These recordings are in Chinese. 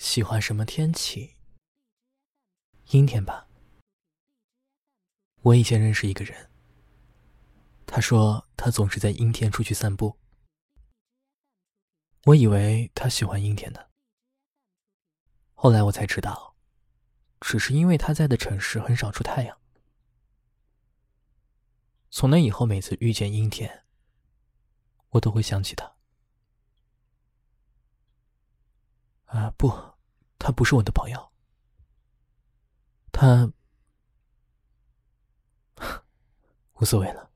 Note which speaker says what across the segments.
Speaker 1: 喜欢什么天气？阴天吧。我以前认识一个人，他说他总是在阴天出去散步。我以为他喜欢阴天的，后来我才知道，只是因为他在的城市很少出太阳。从那以后，每次遇见阴天，我都会想起他。啊，不，他不是我的朋友。他无所谓了。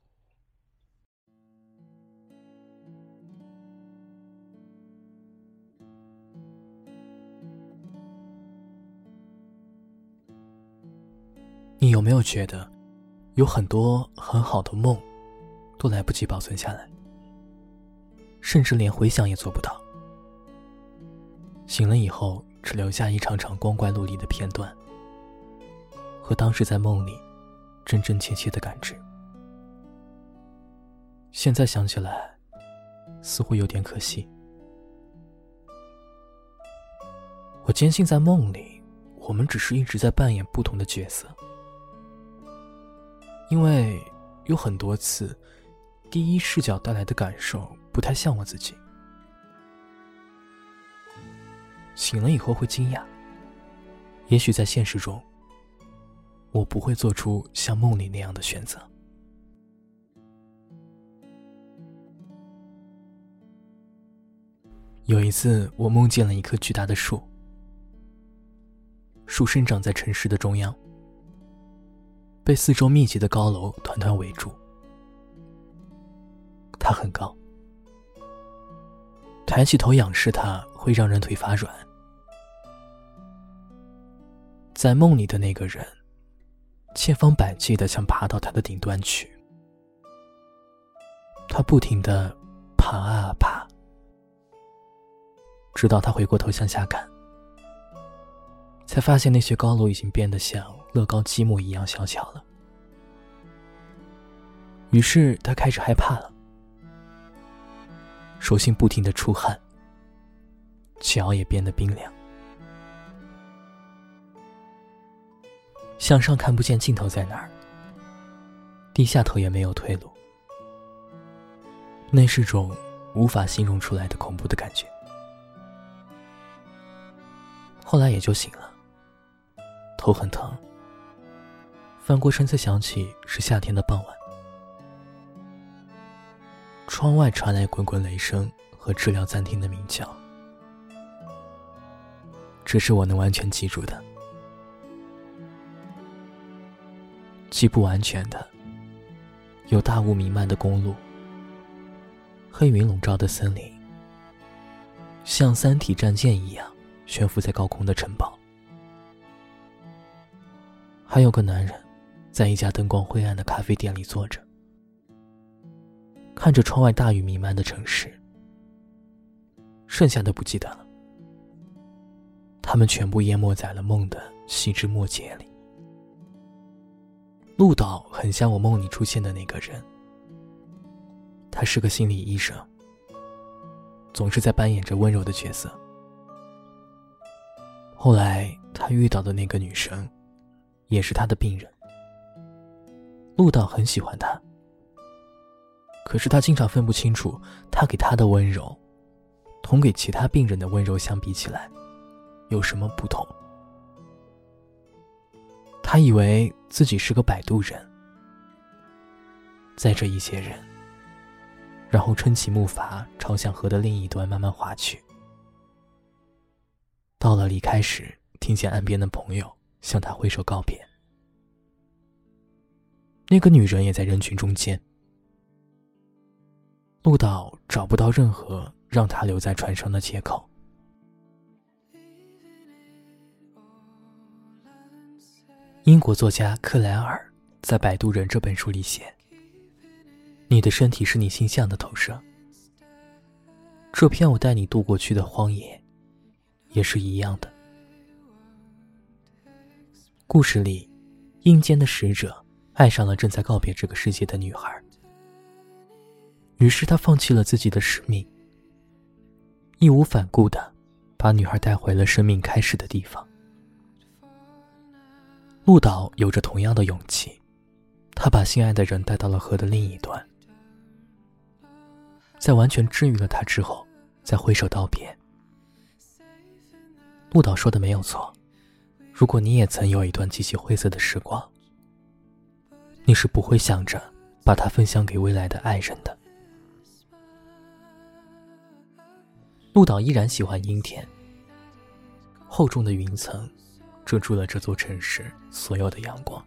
Speaker 1: 你有没有觉得，有很多很好的梦，都来不及保存下来，甚至连回想也做不到？醒了以后，只留下一场场光怪陆离的片段，和当时在梦里真真切切的感知。现在想起来，似乎有点可惜。我坚信，在梦里，我们只是一直在扮演不同的角色，因为有很多次，第一视角带来的感受不太像我自己。醒了以后会惊讶，也许在现实中，我不会做出像梦里那样的选择。有一次，我梦见了一棵巨大的树，树生长在城市的中央，被四周密集的高楼团团围住。它很高，抬起头仰视它会让人腿发软。在梦里的那个人，千方百计的想爬到它的顶端去。他不停的爬啊爬，直到他回过头向下看，才发现那些高楼已经变得像乐高积木一样小巧了。于是他开始害怕了，手心不停的出汗，脚也变得冰凉。向上看不见尽头在哪儿，低下头也没有退路。那是种无法形容出来的恐怖的感觉。后来也就醒了，头很疼。翻过身才想起是夏天的傍晚，窗外传来滚滚雷声和治疗暂停的鸣叫，这是我能完全记住的。既不完全的，有大雾弥漫的公路，黑云笼罩的森林，像三体战舰一样悬浮在高空的城堡，还有个男人，在一家灯光灰暗的咖啡店里坐着，看着窗外大雨弥漫的城市。剩下的不记得了，他们全部淹没在了梦的细枝末节里。陆导很像我梦里出现的那个人，他是个心理医生，总是在扮演着温柔的角色。后来他遇到的那个女生，也是他的病人。陆导很喜欢她，可是他经常分不清楚，他给他的温柔，同给其他病人的温柔相比起来，有什么不同。他以为自己是个摆渡人，载着一些人，然后撑起木筏朝向河的另一端慢慢划去。到了离开时，听见岸边的朋友向他挥手告别。那个女人也在人群中间。陆导找不到任何让他留在船上的借口。英国作家克莱尔在《摆渡人》这本书里写：“你的身体是你心象的投射。这片我带你渡过去的荒野，也是一样的。故事里，阴间的使者爱上了正在告别这个世界的女孩，于是他放弃了自己的使命，义无反顾的把女孩带回了生命开始的地方。陆导有着同样的勇气，他把心爱的人带到了河的另一端，在完全治愈了他之后，再挥手道别。陆导说的没有错，如果你也曾有一段极其灰色的时光，你是不会想着把它分享给未来的爱人的。陆导依然喜欢阴天，厚重的云层遮住了这座城市所有的阳光。